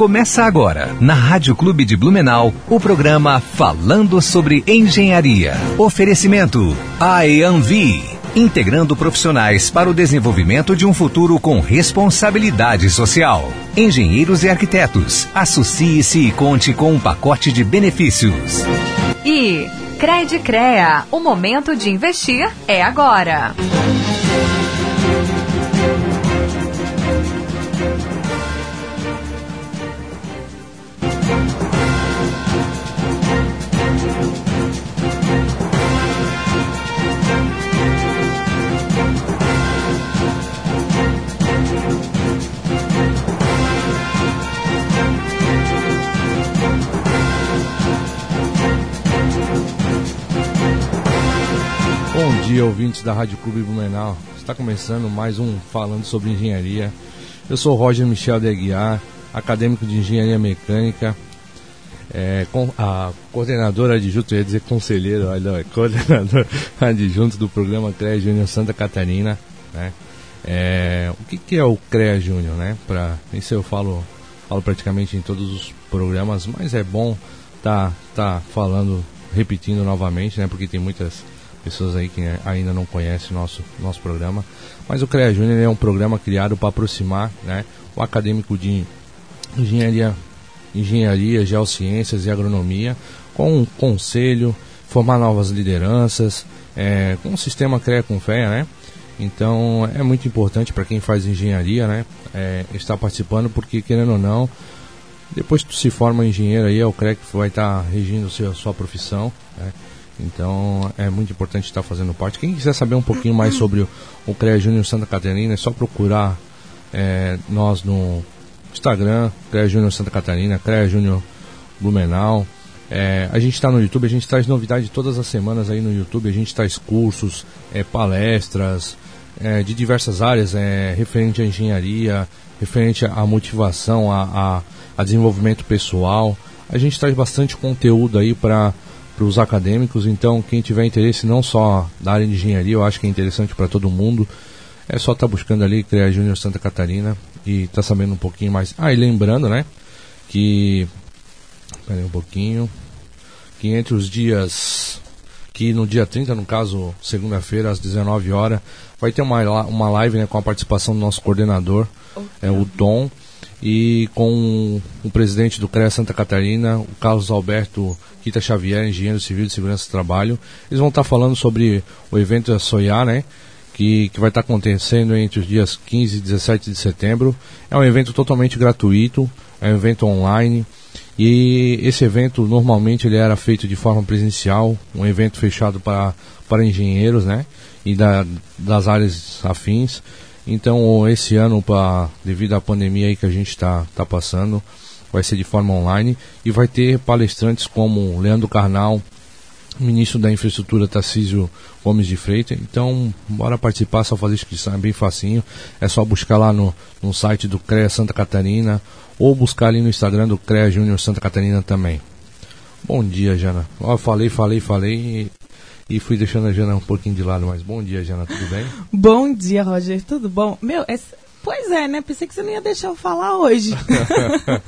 Começa agora, na Rádio Clube de Blumenau, o programa Falando sobre Engenharia. Oferecimento IAMV, integrando profissionais para o desenvolvimento de um futuro com responsabilidade social. Engenheiros e arquitetos, associe-se e conte com um pacote de benefícios. E Crede Crea, o momento de investir é agora. Dia, ouvintes da Rádio Clube Blumenau. Está começando mais um Falando sobre Engenharia. Eu sou Roger Michel de Aguiar, acadêmico de Engenharia Mecânica, é, com, a coordenadora adjunto, ia dizer conselheiro, olha, é coordenador adjunto do programa CREA Júnior Santa Catarina. Né? É, o que, que, é o CREA Júnior? Né? Pra, isso eu falo, falo praticamente em todos os programas, mas é bom tá, tá falando, repetindo novamente, né? porque tem muitas pessoas aí que ainda não conhecem nosso nosso programa. Mas o CREA Júnior é um programa criado para aproximar né, o acadêmico de engenharia, engenharia, geociências e agronomia com um conselho, formar novas lideranças, é, com o sistema CREA com FEA, né? Então é muito importante para quem faz engenharia, né? É, estar participando, porque querendo ou não, depois que tu se forma engenheiro aí, é o CREA que vai estar regindo a sua profissão, né? Então é muito importante estar fazendo parte. Quem quiser saber um pouquinho mais sobre o, CREA Júnior Santa Catarina, é só procurar é, nós no Instagram, CREA Júnior Santa Catarina, CREA Júnior Blumenau. É, a gente está no YouTube, a gente traz novidades todas as semanas aí no YouTube, a gente traz cursos, é, palestras é, de diversas áreas, é, referente à engenharia, referente à motivação, a, a, a desenvolvimento pessoal. A gente traz bastante conteúdo aí para para os acadêmicos. Então, quem tiver interesse não só da área de engenharia, eu acho que é interessante para todo mundo. É só estar tá buscando ali CREA Júnior Santa Catarina e tá sabendo um pouquinho mais. Ah, e lembrando, né, que Espera um pouquinho. Que entre os dias que no dia 30, no caso, segunda-feira às 19 horas, vai ter uma uma live, né, com a participação do nosso coordenador, é o Tom e com o presidente do CREA Santa Catarina, o Carlos Alberto Quita Xavier, engenheiro civil de segurança do trabalho. Eles vão estar falando sobre o evento Soiar, né? Que, que vai estar acontecendo entre os dias 15 e 17 de setembro. É um evento totalmente gratuito, é um evento online. E esse evento normalmente ele era feito de forma presencial, um evento fechado para, para engenheiros, né? E da, das áreas afins. Então, esse ano, pra, devido à pandemia aí que a gente está tá passando, vai ser de forma online e vai ter palestrantes como Leandro Carnal, ministro da Infraestrutura Tarcísio Gomes de Freitas. Então, bora participar, só fazer inscrição, é bem facinho. É só buscar lá no, no site do CREA Santa Catarina ou buscar ali no Instagram do CREA Júnior Santa Catarina também. Bom dia, Jana. Ó, falei, falei, falei e fui deixando a Jana um pouquinho de lado, mas bom dia, Jana, tudo bem? bom dia, Roger, tudo bom? Meu, pois é, né? Pensei que você não ia deixar eu falar hoje.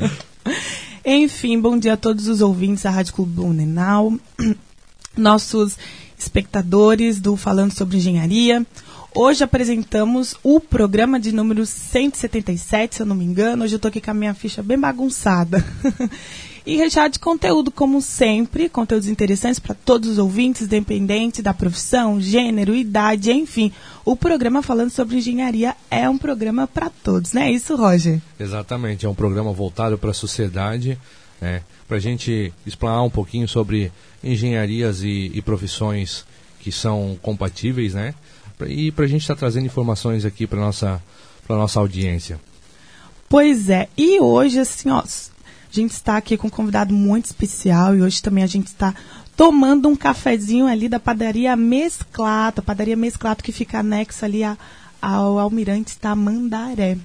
Enfim, bom dia a todos os ouvintes da Rádio Clube Blumenau, nossos espectadores do Falando sobre Engenharia. Hoje apresentamos o programa de número 177, se eu não me engano. Hoje eu estou aqui com a minha ficha bem bagunçada. e recheado de conteúdo, como sempre, conteúdos interessantes para todos os ouvintes, independente da profissão, gênero, idade, enfim. O programa falando sobre engenharia é um programa para todos, não é isso, Roger? Exatamente, é um programa voltado para a sociedade, né, para a gente explanar um pouquinho sobre engenharias e, e profissões que são compatíveis, né? E para a gente estar tá trazendo informações aqui para nossa para nossa audiência. Pois é, e hoje assim, ó, a gente está aqui com um convidado muito especial e hoje também a gente está tomando um cafezinho ali da padaria Mesclato, a padaria Mesclato que fica anexa ali a, ao Almirante Tamandaré.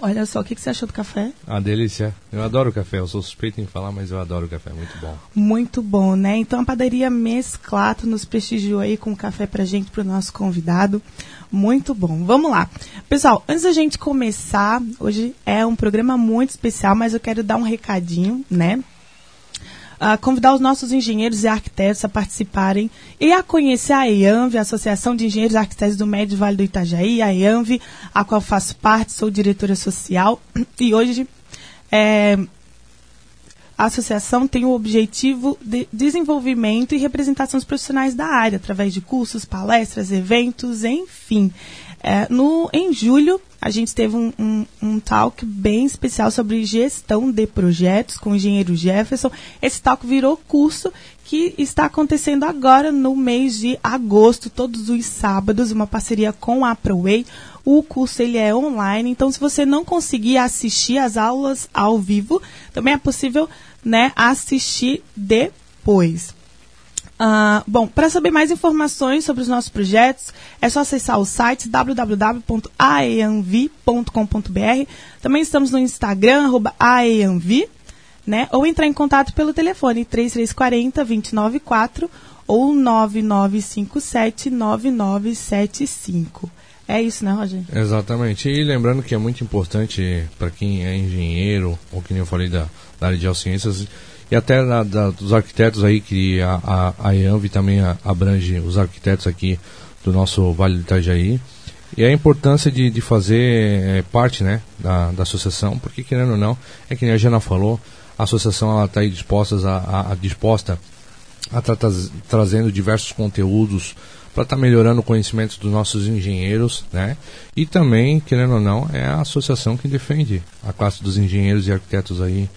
Olha só, o que, que você achou do café? Ah, delícia. Eu adoro café. Eu sou suspeito em falar, mas eu adoro café. Muito bom. Muito bom, né? Então a padaria Mesclato nos prestigiou aí com café pra gente, pro nosso convidado. Muito bom. Vamos lá. Pessoal, antes da gente começar, hoje é um programa muito especial, mas eu quero dar um recadinho, né? Uh, convidar os nossos engenheiros e arquitetos a participarem e a conhecer a EANV, a Associação de Engenheiros e Arquitetos do Médio Vale do Itajaí, a EANV, a qual faço parte, sou diretora social. E hoje é, a associação tem o objetivo de desenvolvimento e representação dos profissionais da área, através de cursos, palestras, eventos, enfim. É, no, em julho, a gente teve um, um, um, talk bem especial sobre gestão de projetos com o engenheiro Jefferson. Esse talk virou curso que está acontecendo agora no mês de agosto, todos os sábados, uma parceria com a ProWay. O curso ele é online, então se você não conseguir assistir as aulas ao vivo, também é possível né, assistir depois. Uh, bom, para saber mais informações sobre os nossos projetos, é só acessar o site www.aeanv.com.br. Também estamos no Instagram, aeanv, né? Ou entrar em contato pelo telefone 3340 294 ou 9957 9975. É isso, né, Roger? Exatamente. E lembrando que é muito importante para quem é engenheiro, ou que nem eu falei da, da área de ciências, e até da, da, dos arquitetos aí, que a, a, a EANV também abrange os arquitetos aqui do nosso Vale do Itajaí. E a importância de, de fazer é, parte né, da, da associação, porque querendo ou não, é que nem a Jana falou, a associação está aí disposta a, a, a disposta a trazendo diversos conteúdos para estar tá melhorando o conhecimento dos nossos engenheiros, né? E também, querendo ou não, é a associação que defende a classe dos engenheiros e arquitetos aí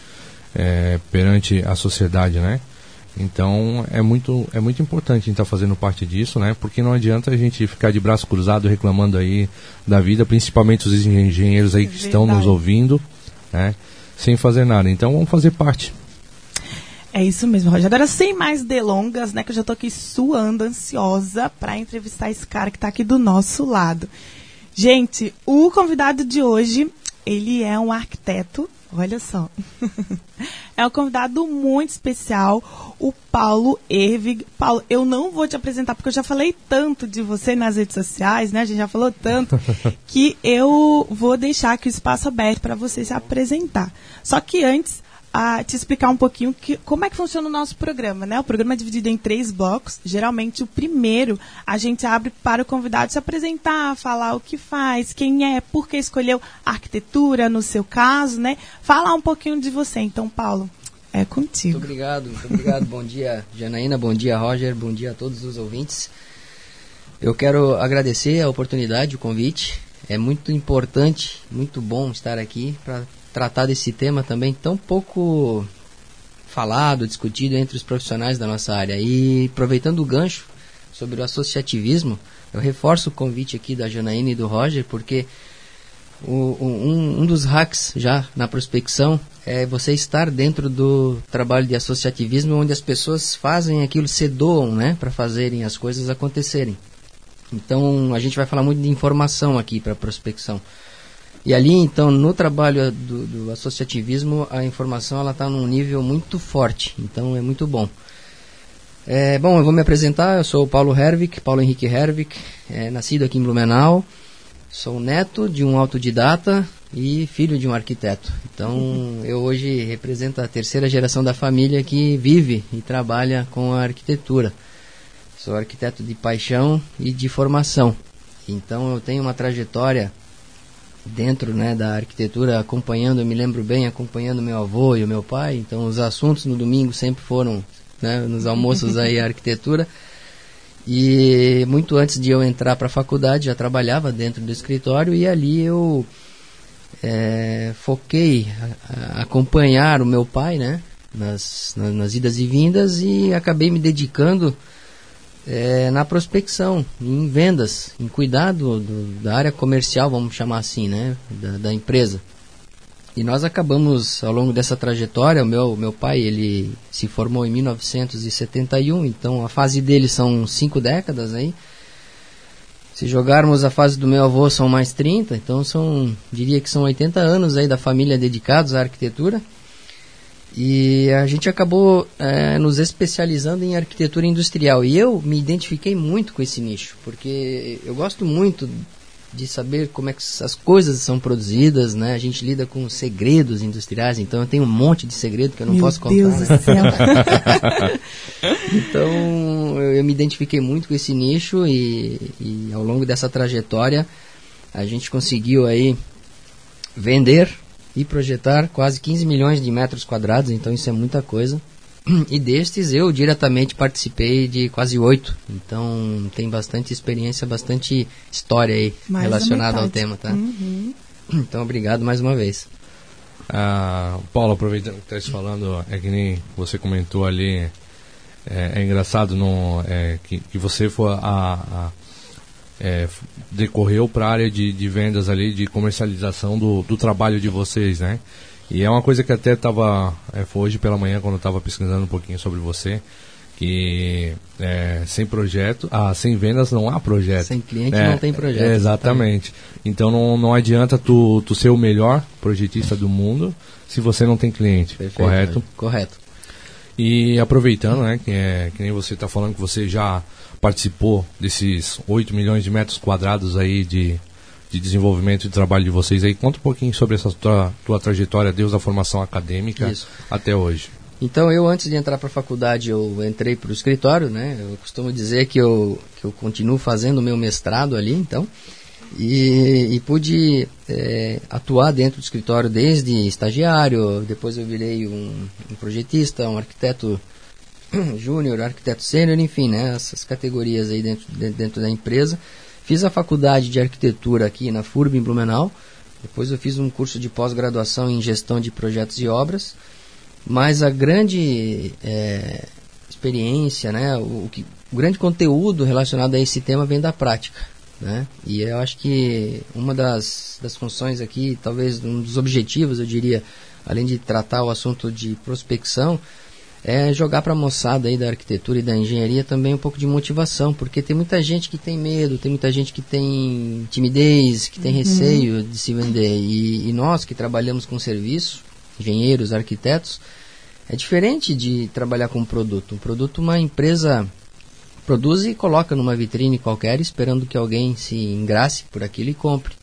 é, perante a sociedade, né? Então é muito, é muito importante a gente estar tá fazendo parte disso, né? Porque não adianta a gente ficar de braço cruzado reclamando aí da vida, principalmente os engenheiros aí que é estão nos ouvindo, né? Sem fazer nada. Então vamos fazer parte. É isso mesmo, Roger. Agora, sem mais delongas, né? Que eu já estou aqui suando, ansiosa para entrevistar esse cara que está aqui do nosso lado. Gente, o convidado de hoje, ele é um arquiteto, Olha só. é um convidado muito especial, o Paulo Ervig. Paulo, eu não vou te apresentar porque eu já falei tanto de você nas redes sociais, né? A gente já falou tanto que eu vou deixar aqui o espaço aberto para você se apresentar. Só que antes, a te explicar um pouquinho que, como é que funciona o nosso programa, né? O programa é dividido em três blocos. Geralmente, o primeiro a gente abre para o convidado se apresentar, falar o que faz, quem é, por que escolheu arquitetura, no seu caso, né? Falar um pouquinho de você. Então, Paulo, é contigo. Muito obrigado, muito obrigado. bom dia, Janaína, bom dia, Roger, bom dia a todos os ouvintes. Eu quero agradecer a oportunidade, o convite. É muito importante, muito bom estar aqui para tratar desse tema também tão pouco falado, discutido entre os profissionais da nossa área. E aproveitando o gancho sobre o associativismo, eu reforço o convite aqui da Janaína e do Roger, porque o, um, um, dos hacks já na prospecção é você estar dentro do trabalho de associativismo, onde as pessoas fazem aquilo, se doam né, para fazerem as coisas acontecerem. Então, a gente vai falar muito de informação aqui para prospecção. E ali, então, no trabalho do, do associativismo, a informação ela está num nível muito forte. Então, é muito bom. É, bom, eu vou me apresentar. Eu sou Paulo Hervik, Paulo Henrique Hervik, é, nascido aqui em Blumenau. Sou neto de um autodidata e filho de um arquiteto. Então, eu hoje represento a terceira geração da família que vive e trabalha com a arquitetura. Sou arquiteto de paixão e de formação. Então, eu tenho uma trajetória dentro né, da arquitetura, acompanhando, eu me lembro bem, acompanhando meu avô e o meu pai. Então, os assuntos no domingo sempre foram né, nos almoços aí a arquitetura. E muito antes de eu entrar para a faculdade, já trabalhava dentro do escritório e ali eu é, foquei a, a acompanhar o meu pai, né, nas, nas, nas idas e vindas e acabei me dedicando é, na prospecção, em vendas, em cuidado do, da área comercial, vamos chamar assim, né, da, da, empresa. E nós acabamos, ao longo dessa trajetória, o meu, meu pai, ele se formou em 1971, então a fase dele são cinco décadas aí. Se jogarmos a fase do meu avô, são mais 30, então são, diria que são 80 anos aí da família dedicados à arquitetura. E a gente acabou é, nos especializando em arquitetura industrial. E eu me identifiquei muito com esse nicho, porque eu gosto muito de saber como é que as coisas são produzidas, né? A gente lida com segredos industriais, então eu tenho um monte de segredo que eu não Meu posso contar. Deus né? do céu. Então eu, eu me identifiquei muito com esse nicho e, e ao longo dessa trajetória a gente conseguiu aí vender e projetar quase 15 milhões de metros quadrados, então isso é muita coisa. E destes eu diretamente participei de quase oito, então tem bastante experiência, bastante história aí Mais da relacionada ao tema, tá? Uhum. Então obrigado mais uma vez. Ah, Paulo, aproveitando que está falando, é que nem você comentou ali, é, é engraçado no, é, que, que você foi a, a- é, decorreu para a área de, de vendas ali, de comercialização do, do trabalho de vocês, né? E é uma coisa que até estava, foi hoje pela manhã quando eu estava pesquisando um pouquinho sobre você, que é, sem projeto, ah, sem vendas não há projeto. Sem cliente É, não tem projeto. é, exatamente. Então não, não adianta tu, tu ser o melhor projetista do mundo se você não tem cliente, Perfeito, correto? Correto. E aproveitando, né, que, é, que nem você está falando que você já participou desses 8 milhões de metros quadrados aí de, de desenvolvimento e trabalho de vocês aí, conta um pouquinho sobre essa tua, tua trajetória, desde a formação acadêmica Isso. até hoje. Então eu antes de entrar para a faculdade eu entrei para o escritório, né? Eu costumo dizer que eu, que eu continuo fazendo o meu mestrado ali, então. E, e pude é, atuar dentro do escritório desde estagiário, depois eu virei um, um projetista, um arquiteto júnior, arquiteto sênior, enfim, né? Essas categorias aí dentro, de- dentro da empresa. Fiz a faculdade de arquitetura aqui na FURB em Blumenau. Depois eu fiz um curso de pós-graduação em gestão de projetos e obras. Mas a grande é, experiência, né, o, o que, o grande conteúdo relacionado a esse tema vem da prática. Né? E eu acho que uma das, das funções aqui, talvez um dos objetivos, eu diria, além de tratar o assunto de prospecção, é jogar para a moçada aí da arquitetura e da engenharia também um pouco de motivação, porque tem muita gente que tem medo, tem muita gente que tem timidez, que tem receio de se vender. E, e nós que trabalhamos com serviço, engenheiros, arquitetos, é diferente de trabalhar com um produto. Um produto, uma empresa produz e coloca numa vitrine qualquer, esperando que alguém se engrace por aquilo e compre.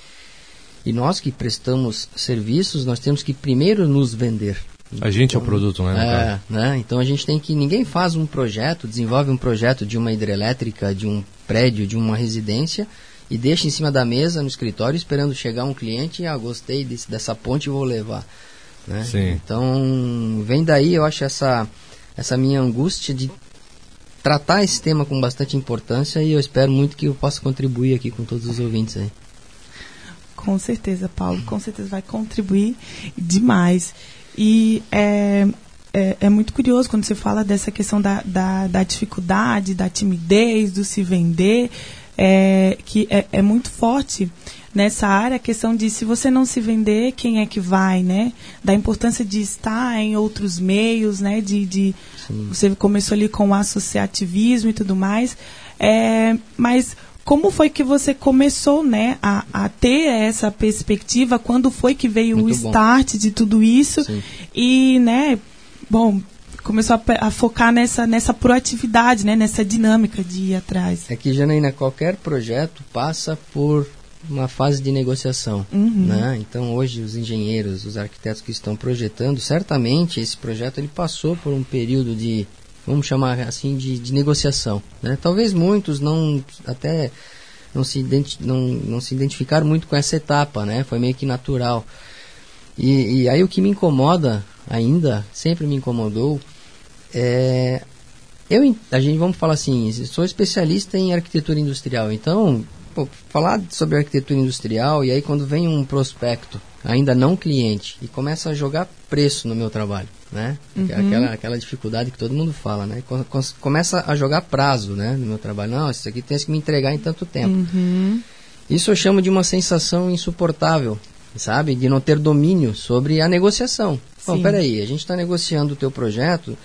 E nós que prestamos serviços, nós temos que primeiro nos vender. A gente é o produto, né? É, né? Então a gente tem que. Ninguém faz um projeto, desenvolve um projeto de uma hidrelétrica, de um prédio, de uma residência e deixa em cima da mesa no escritório esperando chegar um cliente e ah, gostei desse, dessa ponte e vou levar. Né? Sim. Então vem daí, eu acho, essa, essa minha angústia de tratar esse tema com bastante importância e eu espero muito que eu possa contribuir aqui com todos os ouvintes aí. Com certeza, Paulo, com certeza vai contribuir demais. E é, é, é muito curioso quando você fala dessa questão da, da, da dificuldade, da timidez, do se vender, é, que é, é muito forte nessa área a questão de se você não se vender, quem é que vai, né? Da importância de estar em outros meios, né? De, de você começou ali com o associativismo e tudo mais, é, mas como foi que você começou, né, a, a ter essa perspectiva? Quando foi que veio Muito o bom. start de tudo isso? Sim. E, né, bom, começou a, a focar nessa, nessa proatividade, né, nessa dinâmica de ir atrás. É que, Janaína, qualquer projeto passa por uma fase de negociação. Uhum. Né? Então, hoje, os engenheiros, os arquitetos que estão projetando, certamente esse projeto ele passou por um período de, vamos chamar assim, de, de negociação. Né? Talvez muitos não, até não se, não, não se identificaram muito com essa etapa, né? foi meio que natural. E, e aí o que me incomoda ainda, sempre me incomodou, é eu, a gente vamos falar assim, sou especialista em arquitetura industrial, então pô, falar sobre arquitetura industrial e aí quando vem um prospecto, ainda não cliente, e começa a jogar preço no meu trabalho, né? Aquela, aquela dificuldade que todo mundo fala, né? Começa a jogar prazo, né, no meu trabalho. Não, isso aqui tem que me entregar em tanto tempo. Uhum. Isso eu chamo de uma sensação insuportável, sabe? De não ter domínio sobre a negociação. Bom, peraí, a gente está negociando o teu projeto,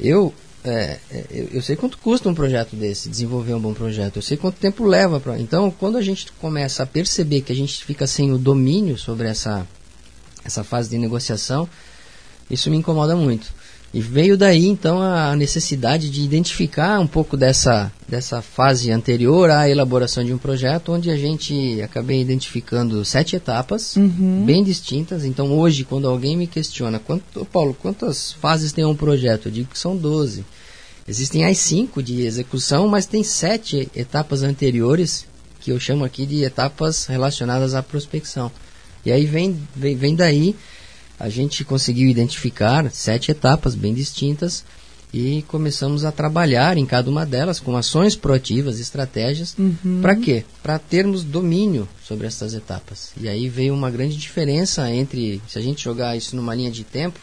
eu é, é, eu, eu sei quanto custa um projeto desse, desenvolver um bom projeto. Eu sei quanto tempo leva para. Então, quando a gente começa a perceber que a gente fica sem o domínio sobre essa essa fase de negociação, isso me incomoda muito. E veio daí então a necessidade de identificar um pouco dessa, dessa fase anterior à elaboração de um projeto, onde a gente acabei identificando sete etapas Uhum. bem distintas. Então hoje, quando alguém me questiona, quanto, Paulo, quantas fases tem um projeto? Eu digo que são 12. Existem as cinco de execução, mas tem sete etapas anteriores, que eu chamo aqui de etapas relacionadas à prospecção. E aí vem, vem, vem daí a gente conseguiu identificar sete etapas bem distintas e começamos a trabalhar em cada uma delas com ações proativas, estratégias. Para quê? Para termos domínio sobre essas etapas. E aí veio uma grande diferença entre, se a gente jogar isso numa linha de tempo,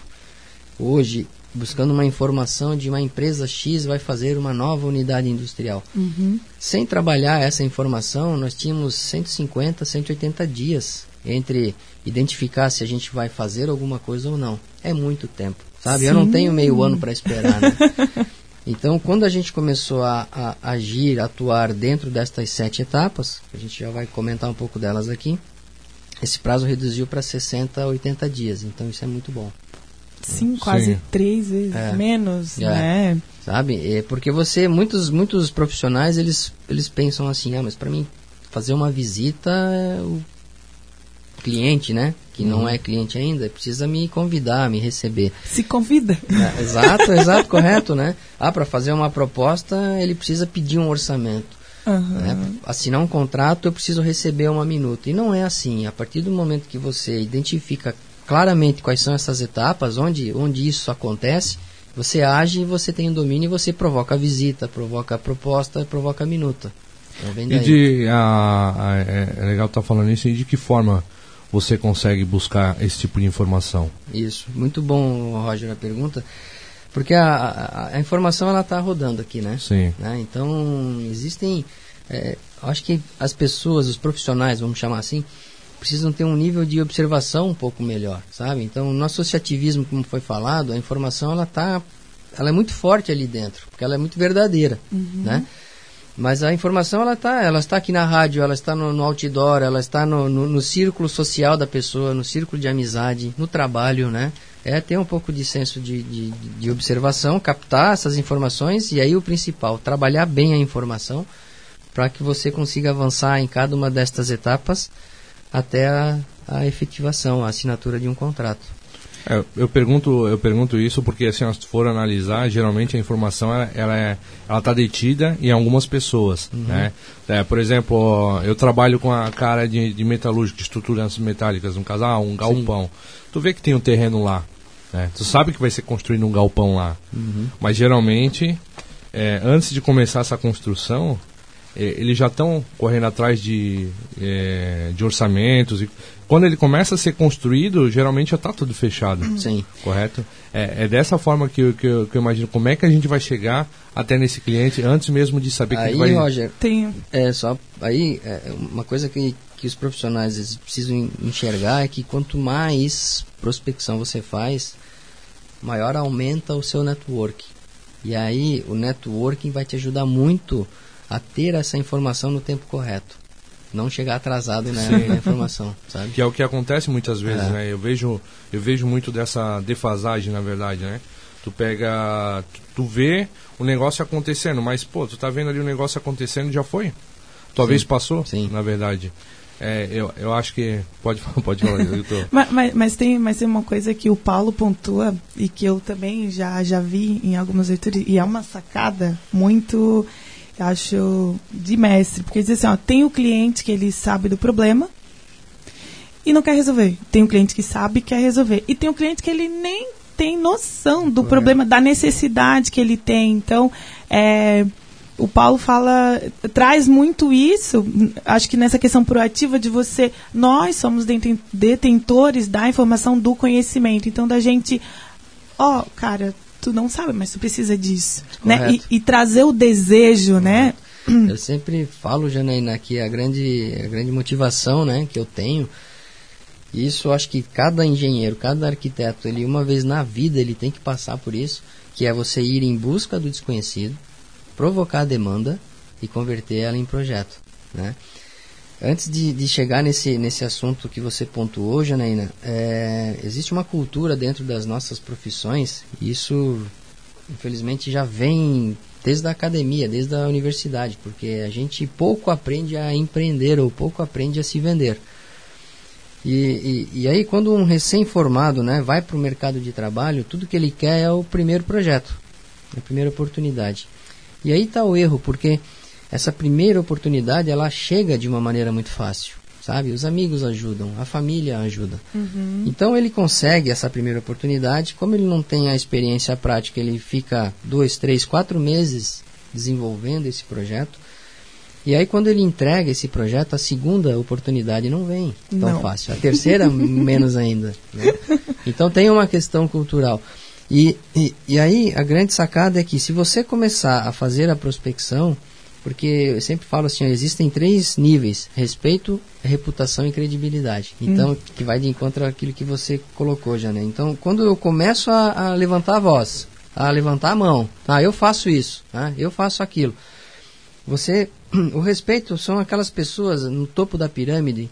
hoje, buscando uma informação de uma empresa X vai fazer uma nova unidade industrial. Sem trabalhar essa informação, nós tínhamos 150, 180 dias entre identificar se a gente vai fazer alguma coisa ou não. É muito tempo, sabe? Eu não Sim. tenho meio ano para esperar, né? Então, quando a gente começou a, a agir, atuar dentro destas sete etapas, a gente já vai comentar um pouco delas aqui, esse prazo reduziu para 60 a 80 dias. Então, isso é muito bom. Sim, quase Sim. três vezes É. menos, É. né? sabe? É porque você, muitos, muitos profissionais, eles, eles pensam assim, ah, mas para mim fazer uma visita, é o cliente, né, que não é cliente ainda, precisa me convidar, me receber. Se convida. É, exato, exato, correto, né? Ah, para fazer uma proposta, ele precisa pedir um orçamento. Aham. né? Assinar um contrato, eu preciso receber uma minuta. E não é assim. A partir do momento que você identifica claramente quais são essas etapas, onde, onde isso acontece, você age e você tem o domínio e você provoca a visita, provoca a proposta, provoca a minuta. Então E de. A, a- é é legal estar falando isso. E de que forma você consegue buscar esse tipo de informação? Isso, muito bom, Roger, a pergunta. Porque a, a, a informação ela está rodando aqui, né? Sim. né? Então, existem. é, acho que as pessoas, os profissionais, vamos chamar assim, precisam ter um nível de observação um pouco melhor, sabe? Então, no associativismo, como foi falado, a informação ela tá, ela é muito forte ali dentro, porque ela é muito verdadeira, né? Mas a informação ela está, ela está aqui na rádio, ela está no, no outdoor, ela está no, no, no círculo social da pessoa, no círculo de amizade, no trabalho, né? É ter um pouco de senso de, de, de observação, captar essas informações e aí o principal, trabalhar bem a informação para que você consiga avançar em cada uma destas etapas até a, a efetivação, a assinatura de um contrato. É, eu pergunto, eu pergunto isso porque assim, se for analisar, geralmente a informação ela, ela é, ela tá detida em algumas pessoas, né? É, por exemplo, eu trabalho com a cara de, de metalúrgica, de estruturas metálicas, no caso, ah, um galpão. Tu vê que tem um terreno lá, né? Tu sabe que vai ser construído um galpão lá, mas geralmente, é, antes de começar essa construção, eles já estão correndo atrás de, é, de orçamentos e quando ele começa a ser construído, geralmente já está tudo fechado. Sim. Correto? É, é dessa forma que eu, que, eu, que eu imagino como é que a gente vai chegar até nesse cliente antes mesmo de saber que Aí, ele vai. Roger, Tem. É, só aí é, uma coisa que, que os profissionais precisam en- enxergar é que quanto mais prospecção você faz, maior aumenta o seu network. E aí o networking vai te ajudar muito a ter essa informação no tempo correto. Não chegar atrasado né, na informação, sabe? Que é o que acontece muitas vezes, É. né? Eu vejo, eu vejo muito dessa defasagem, na verdade, né? Tu pega, tu, tu vê o negócio acontecendo, mas pô, tu tá vendo ali o negócio acontecendo, já foi? Tua vez passou, Sim. na verdade. É, eu, eu acho que pode falar, pode falar, eu tô. Mas, mas, mas tem, mas tem uma coisa que o Paulo pontua e que eu também já, já vi em algumas leituras, e é uma sacada muito, acho, de mestre. Porque diz assim, ó, tem o cliente que ele sabe do problema e não quer resolver. Tem o cliente que sabe e quer resolver. E tem o cliente que ele nem tem noção do problema, da necessidade que ele tem. Então, é, o Paulo fala, traz muito isso, acho que nessa questão proativa de você, nós somos deten- detentores da informação do conhecimento, então da gente, ó, cara, tu não sabe, mas tu precisa disso, né? E, Correto. e trazer o desejo, né? Eu sempre falo, Janaína, que a grande, a grande motivação né, que eu tenho, Isso acho que cada engenheiro, cada arquiteto, ele uma vez na vida ele tem que passar por isso, que é você ir em busca do desconhecido, provocar a demanda e converter ela em projeto, né? Antes de, de chegar nesse, nesse assunto que você pontuou, Janaína, é, existe uma cultura dentro das nossas profissões, e isso infelizmente já vem desde a academia, desde a universidade, porque a gente pouco aprende a empreender ou pouco aprende a se vender. E, e, e aí, quando um recém-formado né, vai para o mercado de trabalho, tudo que ele quer é o primeiro projeto, a primeira oportunidade. E aí está o erro, porque essa primeira oportunidade ela chega de uma maneira muito fácil, sabe? Os amigos ajudam, a família ajuda. Uhum. Então ele consegue essa primeira oportunidade. Como ele não tem a experiência prática, ele fica dois, três, quatro meses desenvolvendo esse projeto. E aí quando ele entrega esse projeto, a segunda oportunidade não vem tão não. fácil. A terceira menos ainda. Né? Então tem uma questão cultural. E, e, e aí a grande sacada é que se você começar a fazer a prospecção, porque eu sempre falo assim, ó, existem três níveis: respeito, reputação e credibilidade. Então, hum. que vai de encontro àquilo que você colocou já, né? Então, quando eu começo a, a levantar a voz, a levantar a mão, tá? Eu faço isso, tá? Eu faço aquilo. Você, o respeito são aquelas pessoas no topo da pirâmide,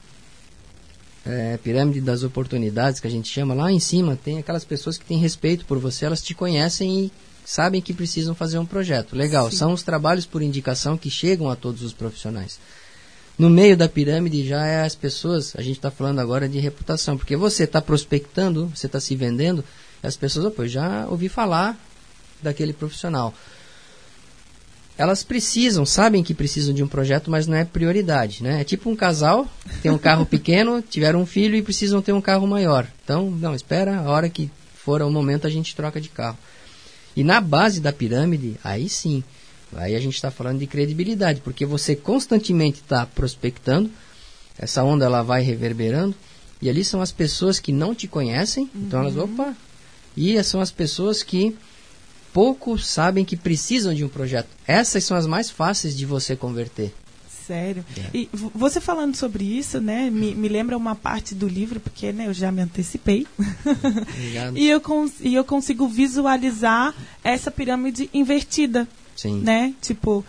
é, pirâmide das oportunidades que a gente chama lá em cima tem aquelas pessoas que têm respeito por você, elas te conhecem e sabem que precisam fazer um projeto. Legal, Sim. são os trabalhos por indicação que chegam a todos os profissionais. No meio da pirâmide já é as pessoas, a gente está falando agora de reputação, porque você está prospectando, você está se vendendo, as pessoas, opa, eu já ouvi falar daquele profissional. Elas precisam, sabem que precisam de um projeto, mas não é prioridade, né? É tipo um casal, tem um carro pequeno, tiveram um filho e precisam ter um carro maior. Então, não, espera, a hora que for o momento a gente troca de carro. E na base da pirâmide, aí sim, aí a gente está falando de credibilidade, porque você constantemente está prospectando, essa onda ela vai reverberando, e ali são as pessoas que não te conhecem, uhum. então elas, uhum. opa, e são as pessoas que pouco sabem que precisam de um projeto. Essas são as mais fáceis de você converter. Sério. É. E você falando sobre isso, né, me, me lembra uma parte do livro, porque né, eu já me antecipei. e, eu e eu consigo visualizar essa pirâmide invertida. Sim. Né? Tipo,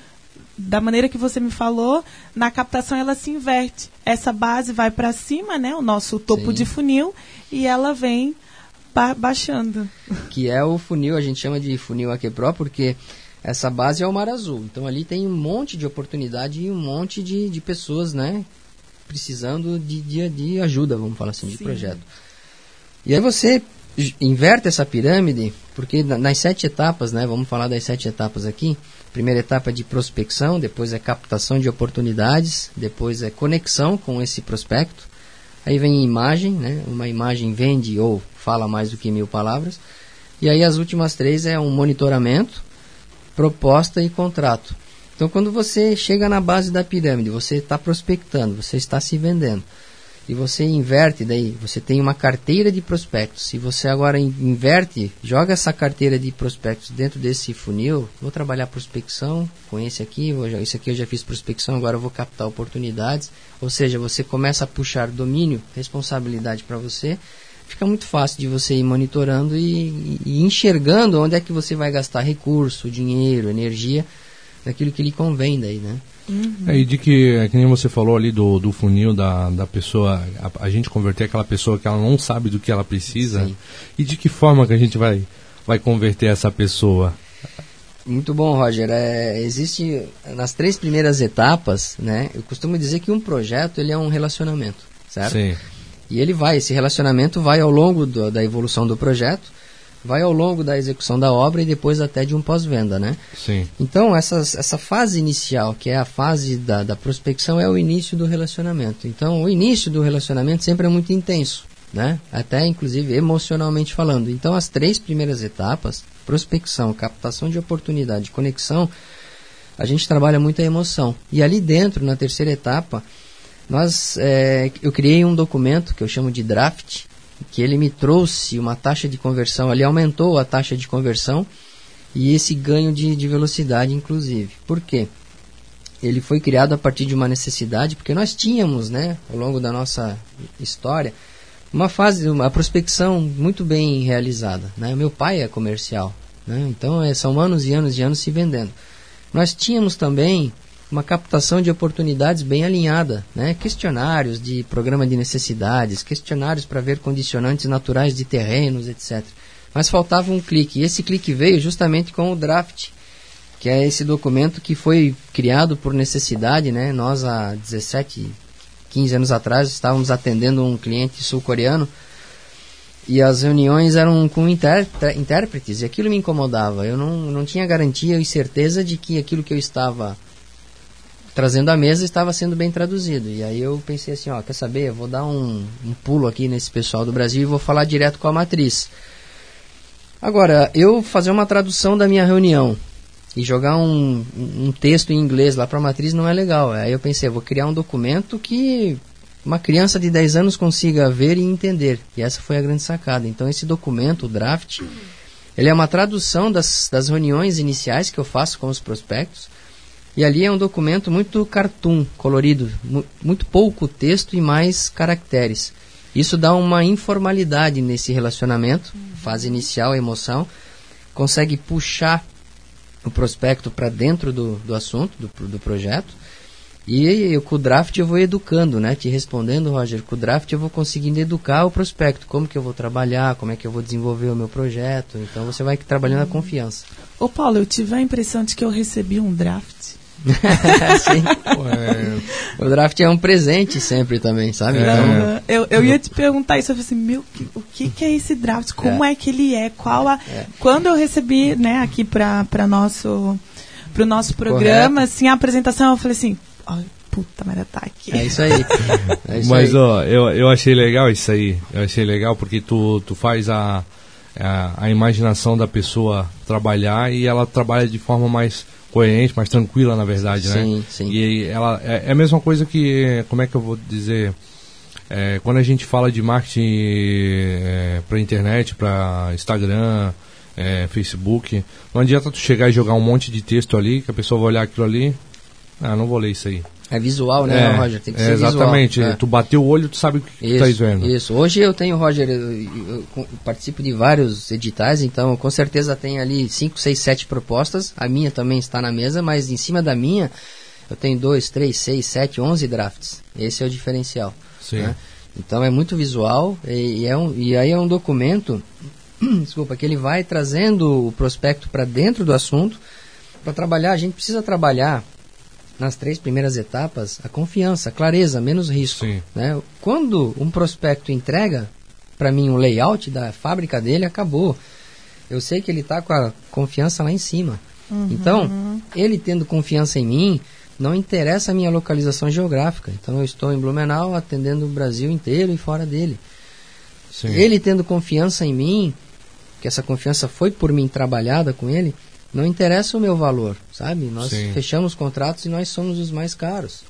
da maneira que você me falou, na captação ela se inverte. Essa base vai para cima, né, o nosso topo Sim. de funil, e ela vem ba baixando. Que é o funil, a gente chama de funil Aquepró, porque essa base é o Mar Azul. Então ali tem um monte de oportunidade e um monte de, de pessoas, né? Precisando de, de, de ajuda, vamos falar assim, Sim. de projeto. E aí você inverte essa pirâmide, porque nas sete etapas, né? Vamos falar das sete etapas aqui. Primeira etapa é de prospecção, depois é captação de oportunidades, depois é conexão com esse prospecto. Aí vem imagem, né? Uma imagem vende ou fala mais do que mil palavras. E aí as últimas três é um monitoramento, proposta e contrato. Então, quando você chega na base da pirâmide, você está prospectando, você está se vendendo, e você inverte daí, você tem uma carteira de prospectos. Se você agora inverte, joga essa carteira de prospectos dentro desse funil, vou trabalhar prospecção com esse aqui, vou, isso aqui eu já fiz prospecção, agora eu vou captar oportunidades. Ou seja, você começa a puxar domínio, responsabilidade para você fica muito fácil de você ir monitorando e, e, enxergando onde é que você vai gastar recurso, dinheiro, energia, naquilo que lhe convém daí, né? Uhum. É, e de que, é que nem você falou ali do, do funil da, da pessoa, a, a, gente converter aquela pessoa que ela não sabe do que ela precisa, Sim. e de que forma que a gente vai, vai converter essa pessoa? Muito bom, Roger. É, existe nas três primeiras etapas, né? Eu costumo dizer que um projeto ele é um relacionamento, certo? Sim. E ele vai, esse relacionamento vai ao longo do, da evolução do projeto, vai ao longo da execução da obra e depois até de um pós-venda, né? Sim. Então, essas, essa fase inicial, que é a fase da, da prospecção, é o início do relacionamento. Então, o início do relacionamento sempre é muito intenso, né? Até, inclusive, emocionalmente falando. Então, as três primeiras etapas, prospecção, captação de oportunidade, conexão, a gente trabalha muito a emoção. E ali dentro, na terceira etapa, nós, é, eu criei um documento que eu chamo de draft, que ele me trouxe uma taxa de conversão, ele aumentou a taxa de conversão e esse ganho de, de velocidade, inclusive. Por quê? Ele foi criado a partir de uma necessidade, porque nós tínhamos, né, ao longo da nossa história, uma fase, uma prospecção muito bem realizada. Né? Meu pai é comercial, né? então é, são anos e anos e anos se vendendo. Nós tínhamos também uma captação de oportunidades bem alinhada, né? questionários de programa de necessidades, questionários para ver condicionantes naturais de terrenos, etc. Mas faltava um clique, e esse clique veio justamente com o draft, que é esse documento que foi criado por necessidade, né? Nós há 17, 15 anos atrás estávamos atendendo um cliente sul-coreano e as reuniões eram com intérpretes e aquilo me incomodava. Eu não, não tinha garantia e certeza de que aquilo que eu estava trazendo à mesa estava sendo bem traduzido. E aí eu pensei assim, ó, quer saber? Eu vou dar um, um pulo aqui nesse pessoal do Brasil e vou falar direto com a matriz. Agora, eu fazer uma tradução da minha reunião e jogar um, um texto em inglês lá para a matriz não é legal. Aí eu pensei, vou criar um documento que uma criança de 10 anos consiga ver e entender. E essa foi a grande sacada. Então esse documento, o draft, ele é uma tradução das, das reuniões iniciais que eu faço com os prospectos. E ali é um documento muito cartoon, colorido, mu muito pouco texto e mais caracteres. Isso dá uma informalidade nesse relacionamento, fase inicial, emoção, consegue puxar o prospecto para dentro do, do assunto, do, do projeto. E eu, com o draft eu vou educando, né? Te respondendo, Roger, com o draft eu vou conseguindo educar o prospecto. Como que eu vou trabalhar, como é que eu vou desenvolver o meu projeto. Então você vai trabalhando a confiança. Ô Paulo, eu tive a impressão de que eu recebi um draft. O draft é um presente sempre também, sabe? É. Então, eu, eu ia te perguntar isso, eu falei assim, meu, o que, que é esse draft? Como é, é que ele é? Qual a... É. Quando eu recebi, né, aqui para nosso pro nosso programa, Correto. assim, a apresentação, eu falei assim, oh, puta merda, tá aqui. É isso aí. É isso Mas, aí. ó, eu, eu achei legal isso aí. Eu achei legal porque tu, tu faz a, a, a imaginação da pessoa trabalhar e ela trabalha de forma mais coerente, mais tranquila, na verdade, sim, né? Sim, sim. E ela é, é, a mesma coisa que, como é que eu vou dizer? É, quando a gente fala de marketing é, para internet, para Instagram, é, Facebook, não adianta tu chegar e jogar um monte de texto ali, que a pessoa vai olhar aquilo ali, ah, não vou ler isso aí. É visual, né, é, Roger? Tem que é, ser Exatamente. Visual. É. Tu bateu o olho, tu sabe o que isso, tu tá vendo. Isso. Hoje eu tenho, Roger, eu, eu, eu, participo de vários editais, então com certeza tem ali 5, 6, 7 propostas. A minha também está na mesa, mas em cima da minha eu tenho 2, 3, 6, 7, 11 drafts. Esse é o diferencial. Sim. Né? Então é muito visual e, e, é um, e aí é um documento, desculpa, que ele vai trazendo o prospecto para dentro do assunto. Para trabalhar, a gente precisa trabalhar nas três primeiras etapas a confiança, a clareza, menos risco. Né? Quando um prospecto entrega para mim o layout da fábrica dele, acabou. Eu sei que ele está com a confiança lá em cima. Uhum. Então, ele tendo confiança em mim, não interessa a minha localização geográfica. Então, eu estou em Blumenau atendendo o Brasil inteiro e fora dele. Sim. Ele tendo confiança em mim, que essa confiança foi por mim trabalhada com ele, não interessa o meu valor, sabe? Nós Sim. fechamos contratos e nós somos os mais caros.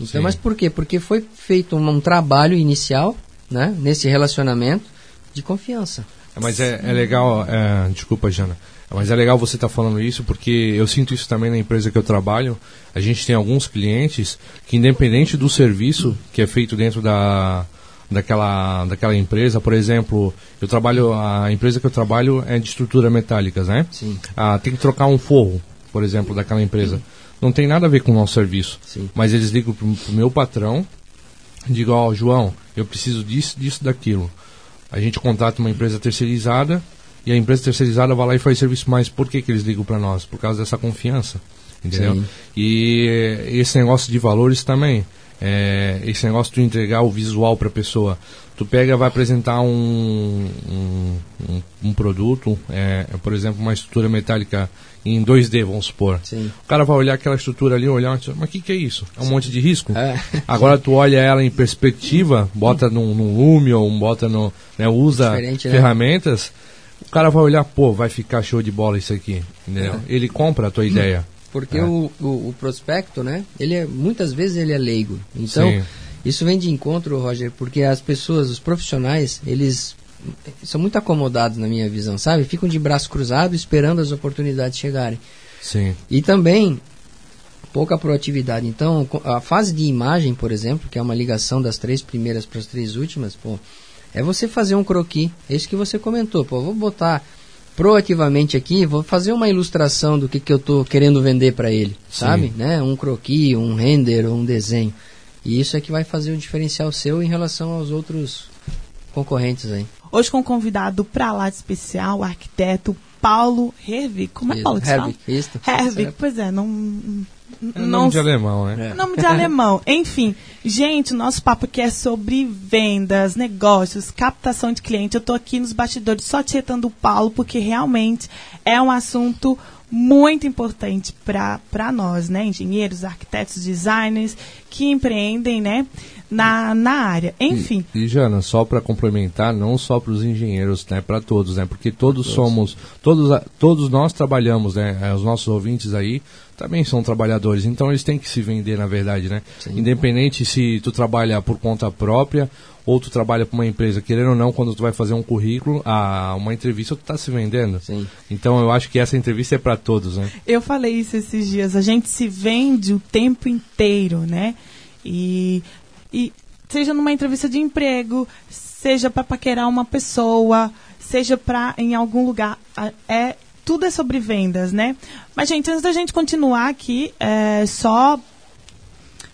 Então, mas por quê? Porque foi feito um, um trabalho inicial, né, nesse relacionamento de confiança. É, mas é, é legal, é, desculpa, Jana, mas é legal você estar tá falando isso porque eu sinto isso também na empresa que eu trabalho. A gente tem alguns clientes que, independente do serviço que é feito dentro da, daquela, daquela empresa. Por exemplo, eu trabalho, a empresa que eu trabalho é de estrutura metálicas, né? Sim. Ah, tem que trocar um forro, por exemplo, daquela empresa. Sim. Não tem nada a ver com o nosso serviço. Sim. Mas eles ligam pro, pro meu patrão, digo, ó, oh, João, eu preciso disso, disso, daquilo. A gente contrata uma empresa terceirizada e a empresa terceirizada vai lá e faz serviço mais. Por que, que eles ligam para nós? Por causa dessa confiança. Entendeu? Sim. E esse negócio de valores também é, esse negócio de entregar o visual para a pessoa. Tu pega, vai apresentar um, um, um, produto, é, por exemplo, uma estrutura metálica em 2D, vamos supor. Sim. O cara vai olhar aquela estrutura ali, olhar, mas o que, que é isso? É um Sim. monte de risco? É. Agora tu olha ela em perspectiva, bota num, num Lume ou bota no. Né, usa né? ferramentas, o cara vai olhar, pô, vai ficar show de bola isso aqui. Entendeu? É. Ele compra a tua ideia. Porque é. o, o, o, prospecto, né? Ele é, muitas vezes ele é leigo. Então, Sim. isso vem de encontro, Roger, porque as pessoas, os profissionais, eles são muito acomodados na minha visão, sabe? Ficam de braço cruzado esperando as oportunidades chegarem. Sim. E também pouca proatividade. Então, a fase de imagem, por exemplo, que é uma ligação das três primeiras para as três últimas, pô, É você fazer um croquis, é isso que você comentou, pô, vou botar proativamente aqui, vou fazer uma ilustração do que, que eu estou querendo vender para ele, Sim. sabe? Né? Um croquis, um render, um desenho. E isso é que vai fazer o diferencial seu em relação aos outros concorrentes aí. Hoje com um convidado para lá de especial, o arquiteto Paulo Herwig. Como é Paulo que Herwig, isso. Herwig, pois é, não... É nome de alemão, né? É. Nome de alemão. Enfim, gente, o nosso papo aqui é sobre vendas, negócios, captação de cliente. Eu estou aqui nos bastidores só tietando o Paulo, porque realmente é um assunto muito importante para nós, né? Engenheiros, arquitetos, designers que empreendem, né? Na, na área. Enfim. E, e Jana, só para complementar, não só para os engenheiros, né? Para todos, né? Porque todos, todos somos, todos, todos nós trabalhamos, né? É, os nossos ouvintes aí também são trabalhadores, então eles têm que se vender, na verdade, né? Sim. Independente se tu trabalha por conta própria ou tu trabalha para uma empresa, querendo ou não, quando tu vai fazer um currículo, a, uma entrevista tu está se vendendo. Sim. Então eu acho que essa entrevista é para todos, né? Eu falei isso esses dias, a gente se vende o tempo inteiro, né? E, e seja numa entrevista de emprego, seja para paquerar uma pessoa, seja para em algum lugar, é tudo é sobre vendas, né? Mas gente, antes da gente continuar aqui, é, só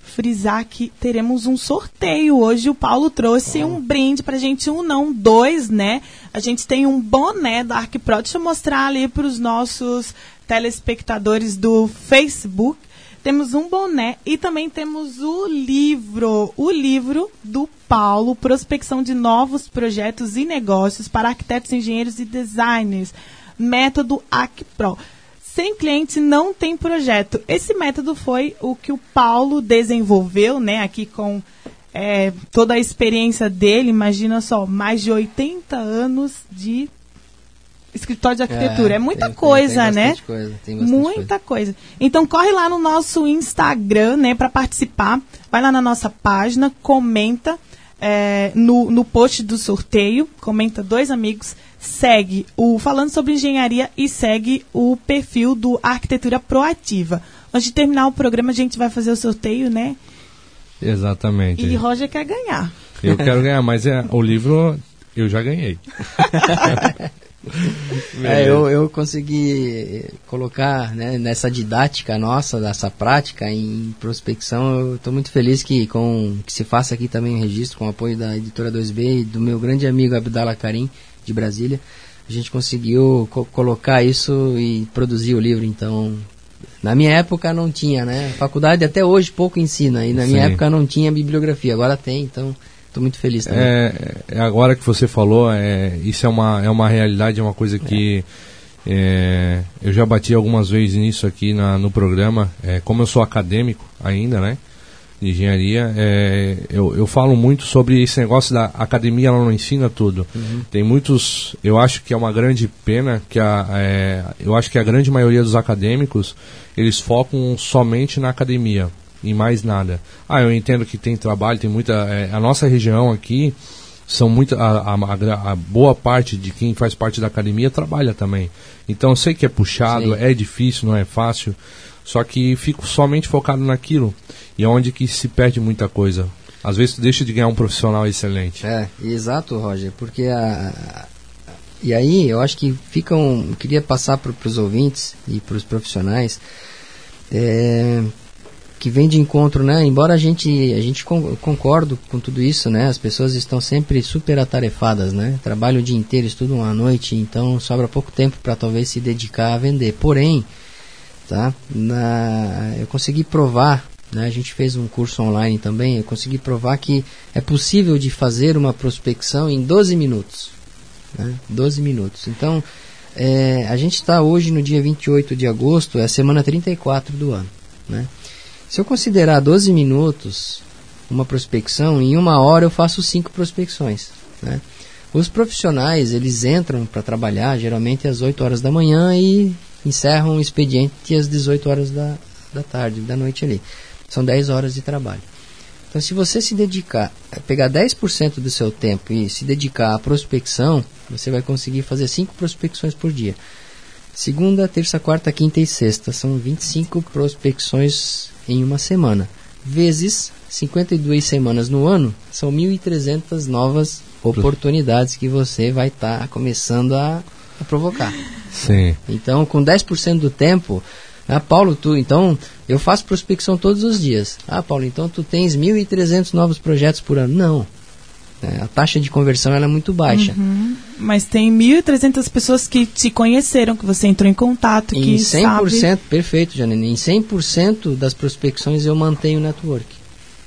frisar que teremos um sorteio hoje. O Paulo trouxe um brinde pra gente, um não, dois, né? A gente tem um boné da ArcPro. Deixa eu mostrar ali para os nossos telespectadores do Facebook. Temos um boné e também temos o livro, o livro do Paulo, Prospecção de Novos Projetos e Negócios para Arquitetos, Engenheiros e Designers, método AcPro. Sem cliente não tem projeto. Esse método foi o que o Paulo desenvolveu, né, aqui com é, toda a experiência dele, imagina só, mais de 80 anos de escritório de arquitetura. É, é muita tem, coisa, tem, tem né? Coisa, muita coisa. coisa. Então corre lá no nosso Instagram, né, para participar. Vai lá na nossa página, comenta é, no, no post do sorteio, comenta dois amigos segue o Falando sobre Engenharia e segue o perfil do Arquitetura Proativa. Antes de terminar o programa, a gente vai fazer o sorteio, né? Exatamente. E Roger quer ganhar. Eu quero ganhar, mas é, o livro eu já ganhei. é, eu, eu consegui colocar né, nessa didática nossa, dessa prática em prospecção. Eu estou muito feliz que, com, que se faça aqui também o registro com o apoio da editora 2B e do meu grande amigo Abdallah Karim de Brasília, a gente conseguiu co colocar isso e produzir o livro. Então, na minha época não tinha, né? A faculdade até hoje pouco ensina, e na minha Sim. época não tinha bibliografia, agora tem, então estou muito feliz também. É, é, agora que você falou, é, isso é uma, é uma realidade, é uma coisa que é, eu já bati algumas vezes nisso aqui na, no programa. É, como eu sou acadêmico ainda, né? de engenharia, é, eu, eu falo muito sobre esse negócio da academia, ela não ensina tudo. Uhum. Tem muitos, eu acho que é uma grande pena que a, é, eu acho que a grande maioria dos acadêmicos eles focam somente na academia e mais nada. Ah, eu entendo que tem trabalho, tem muita, é, a nossa região aqui são muito a, a, a, boa parte de quem faz parte da academia trabalha também. Então eu sei que é puxado, Sim. é difícil, não é fácil. Só que fico somente focado naquilo. E é onde que se perde muita coisa. Às vezes tu deixa de ganhar um profissional excelente. É, exato, Roger, porque a, e aí eu acho que fica um, eu queria passar para os ouvintes e para os profissionais é, que vem de encontro, né? Embora a gente a gente concordo com tudo isso, né? As pessoas estão sempre super atarefadas, né? Trabalham o dia inteiro, estudam à noite, então sobra pouco tempo para talvez se dedicar a vender. Porém, tá? Na, eu consegui provar, né? a gente fez um curso online também, eu consegui provar que é possível de fazer uma prospecção em 12 minutos. Né? 12 minutos. Então, é, a gente está hoje no dia 28 de agosto, é a semana 34 do ano. Né? Se eu considerar 12 minutos uma prospecção, em uma hora eu faço cinco prospecções. Né? Os profissionais, eles entram para trabalhar geralmente às 8 horas da manhã e encerram o expediente às 18 horas da, da tarde, da noite ali. São 10 horas de trabalho. Então, se você se dedicar, pegar 10% do seu tempo e se dedicar à prospecção, você vai conseguir fazer 5 prospecções por dia. Segunda, terça, quarta, quinta e sexta. São 25 prospecções em uma semana. Vezes 52 semanas no ano, são 1.300 novas oportunidades que você vai estar tá começando a, a, provocar. Sim. Então, com 10% do tempo, ah, Paulo, tu, então, eu faço prospecção todos os dias. Ah, Paulo, então tu tens 1.300 novos projetos por ano. Não. É, a taxa de conversão ela é muito baixa. Uhum. Mas tem 1.300 pessoas que te conheceram, que você entrou em contato, em que 100%, sabe... perfeito, Janine. Em 100% das prospecções eu mantenho o network.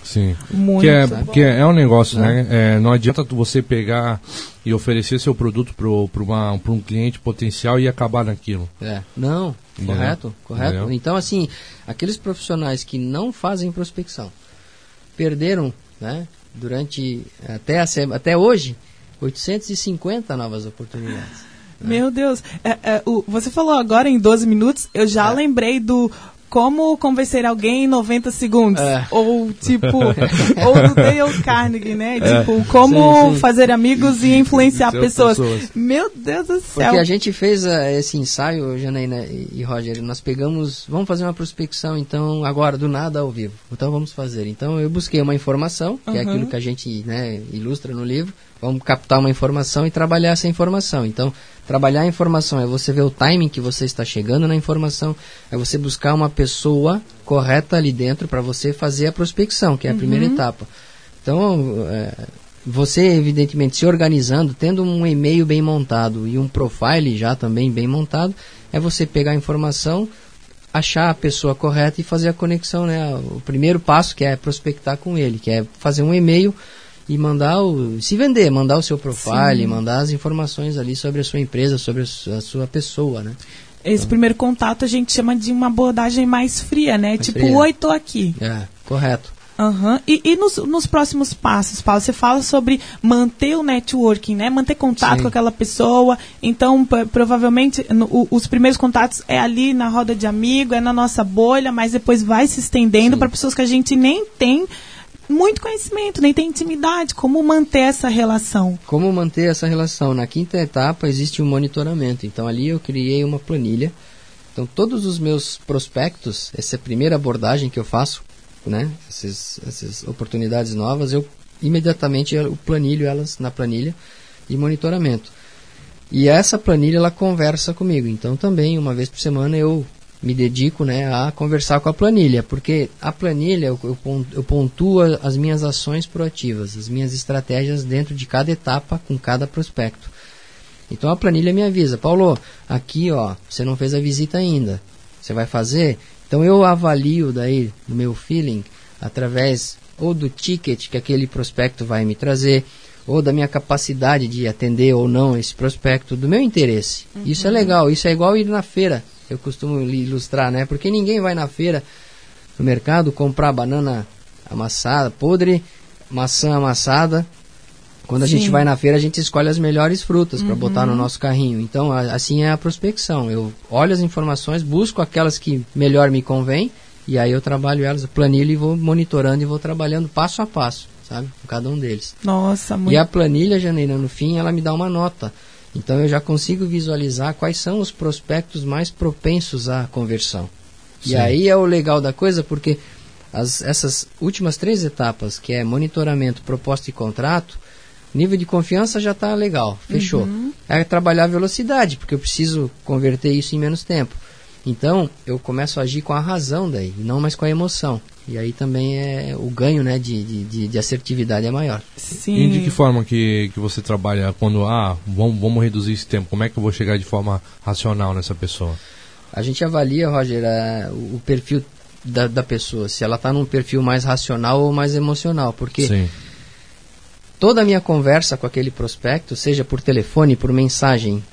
Sim. Muito que é, bom. que é, é um negócio, né? É, não adianta você pegar e oferecer seu produto para um cliente potencial e acabar naquilo. É. Não, correto, correto. Entendeu? Então, assim, aqueles profissionais que não fazem prospecção perderam, né, durante até, a, até hoje, 850 novas oportunidades. Meu Deus. É, é, o- você falou agora em 12 minutos, eu já É. lembrei do como convencer alguém em 90 segundos. É. Ou tipo, ou do Dale Carnegie, né? Tipo, como Sim, sim. fazer amigos e influenciar pessoas. pessoas. Meu Deus do céu. Porque a gente fez ah, esse ensaio, Janaína e, Roger, nós pegamos, vamos fazer uma prospecção então agora, do nada ao vivo. Então vamos fazer. Então eu busquei uma informação, que é Uhum. aquilo que a gente né, ilustra no livro, vamos captar uma informação e trabalhar essa informação. Então, trabalhar a informação é você ver o timing que você está chegando na informação, é você buscar uma pessoa correta ali dentro para você fazer a prospecção, que é a primeira etapa. Então, é, você, evidentemente, se organizando, tendo um e-mail bem montado e um profile já também bem montado, é você pegar a informação, achar a pessoa correta e fazer a conexão, né? O primeiro passo que é prospectar com ele, que é fazer um e-mail e mandar o se vender, mandar o seu profile, mandar as informações ali sobre a sua empresa, sobre a su- a sua pessoa, né? Esse primeiro contato a gente chama de uma abordagem mais fria, né? tipo, fria. oi, tô aqui. É, correto. Aham. E, e nos, nos próximos passos, Paulo, você fala sobre manter o networking, né? Manter contato Sim. com aquela pessoa. Então, provavelmente, no- o- os primeiros contatos é ali na roda de amigo, é na nossa bolha, mas depois vai se estendendo Sim. para pessoas que a gente nem tem muito conhecimento, nem tem intimidade. Como manter essa relação? Como manter essa relação? Na quinta etapa existe um monitoramento. Então ali eu criei uma planilha. Então todos os meus prospectos, essa é primeira abordagem que eu faço, né? Esses, essas oportunidades novas, eu imediatamente eu planilho elas na planilha e monitoramento. E essa planilha ela conversa comigo. Então também uma vez por semana eu me dedico né, a conversar com a planilha, porque a planilha eu, eu pon- eu pontuo as minhas ações proativas, as minhas estratégias dentro de cada etapa com cada prospecto. Então a planilha me avisa, Paulo, aqui ó, você não fez a visita ainda, você vai fazer? Então eu avalio daí no meu feeling através ou do ticket que aquele prospecto vai me trazer, ou da minha capacidade de atender ou não esse prospecto, do meu interesse. Isso é legal, isso é igual ir na feira, eu costumo lhe ilustrar, né? Porque ninguém vai na feira, no mercado, comprar banana amassada, podre, maçã amassada. Quando a Sim. gente vai na feira, a gente escolhe as melhores frutas para botar no nosso carrinho. Então, a- assim é a prospecção. Eu olho as informações, busco aquelas que melhor me convém, e aí eu trabalho elas, planilho e vou monitorando e vou trabalhando passo a passo, sabe? Com cada um deles. Nossa, muito E a planilha, Janeiro, no fim, ela me dá uma nota. Então eu já consigo visualizar quais são os prospectos mais propensos à conversão. Sim. E aí é o legal da coisa, porque as, essas últimas três etapas, que é monitoramento, proposta e contrato, nível de confiança já está legal, fechou. É trabalhar a velocidade, porque eu preciso converter isso em menos tempo. Então eu começo a agir com a razão daí, não mais com a emoção. E aí também é o ganho né, de, de, de, de assertividade é maior. sim. E de que forma que, que você trabalha quando, ah, vamos, vamos reduzir esse tempo? Como é que eu vou chegar de forma racional nessa pessoa? A gente avalia, Roger, a- o o perfil da, da pessoa, se ela está num perfil mais racional ou mais emocional, porque Sim, toda a minha conversa com aquele prospecto, seja por telefone, por mensagem,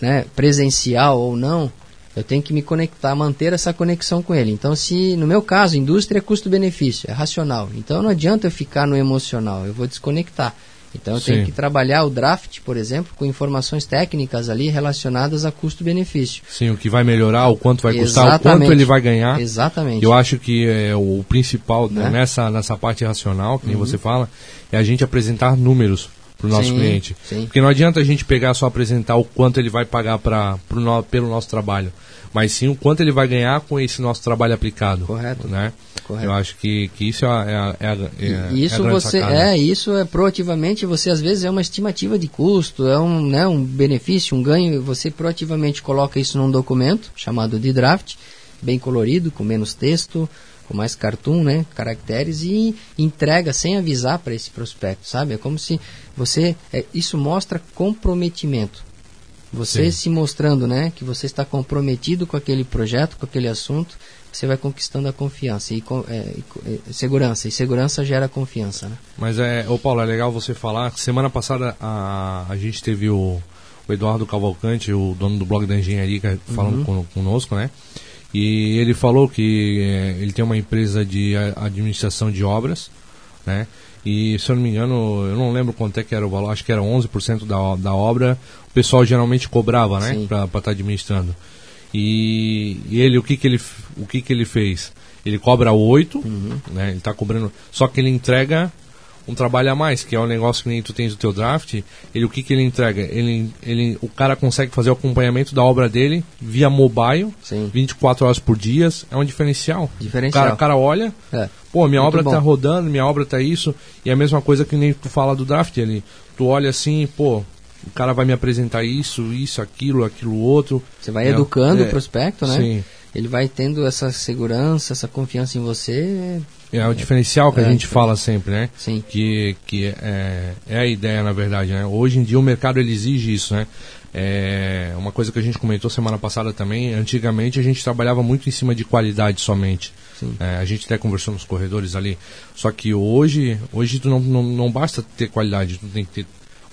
né, presencial ou não, eu tenho que me conectar, manter essa conexão com ele. Então, se no meu caso, indústria é custo-benefício, é racional. Então, não adianta eu ficar no emocional, eu vou desconectar. Então, eu tenho Sim. que trabalhar o draft, por exemplo, com informações técnicas ali relacionadas a custo-benefício. sim, o que vai melhorar, o quanto vai custar, o Exatamente. quanto ele vai ganhar. Exatamente. Eu acho que é, o principal né, Né? nessa, nessa parte racional, que nem você fala, é a gente apresentar números para o nosso Sim, cliente. sim. Porque não adianta a gente pegar só apresentar o quanto ele vai pagar pra, pro no, pelo nosso trabalho, mas sim o quanto ele vai ganhar com esse nosso trabalho aplicado. Correto. Né? Correto. Eu acho que, que isso é a, é a, é a, é E isso a grande você sacada. é isso é proativamente você às vezes é uma estimativa de custo é um né, um benefício um ganho você proativamente coloca isso num documento chamado de draft bem colorido com menos texto com mais cartoon né caracteres e entrega sem avisar para esse prospecto sabe é como se você é, isso mostra comprometimento você Sim. se mostrando né que você está comprometido com aquele projeto com aquele assunto você vai conquistando a confiança e, é, e é, segurança. E segurança gera confiança, né? Mas é, ô Paulo, é legal você falar. Semana passada a, a gente teve o, o Eduardo Cavalcante, o dono do blog da engenharia, que- falando con- conosco, né? E ele falou que é, ele tem uma empresa de administração de obras, né? E se eu não me engano, eu não lembro quanto é que era o valor, acho que era 11% da, da obra, o pessoal geralmente cobrava, né? Para estar administrando. E, e ele, o que que ele, o que que ele fez? Ele cobra 8, Uhum. né? Ele tá cobrando, só que ele entrega um trabalho a mais, que é um negócio que nem tu tens do teu draft, ele o que que ele entrega? Ele, ele, o cara consegue fazer o acompanhamento da obra dele via mobile, Sim. 24 horas por dia, é um diferencial. Diferencial. O cara, o cara olha, É. pô, minha Muito obra bom. tá rodando, minha obra tá isso, e é a mesma coisa que nem tu fala do draft ali. Tu olha assim, pô, o cara vai me apresentar isso, isso, aquilo, aquilo outro. Você vai É, educando é, o prospecto, né? Sim. Ele vai tendo essa segurança, essa confiança em você. É o diferencial que a É, gente então. fala sempre, né? Sim. Que, que é, é a ideia, na verdade, né? Hoje em dia o mercado ele exige isso, né? É uma coisa que a gente comentou semana passada também. Antigamente a gente trabalhava muito em cima de qualidade somente. Sim. É, a gente até conversou nos corredores ali. Só que hoje, hoje tu não, não, não basta ter qualidade, tu tem que ter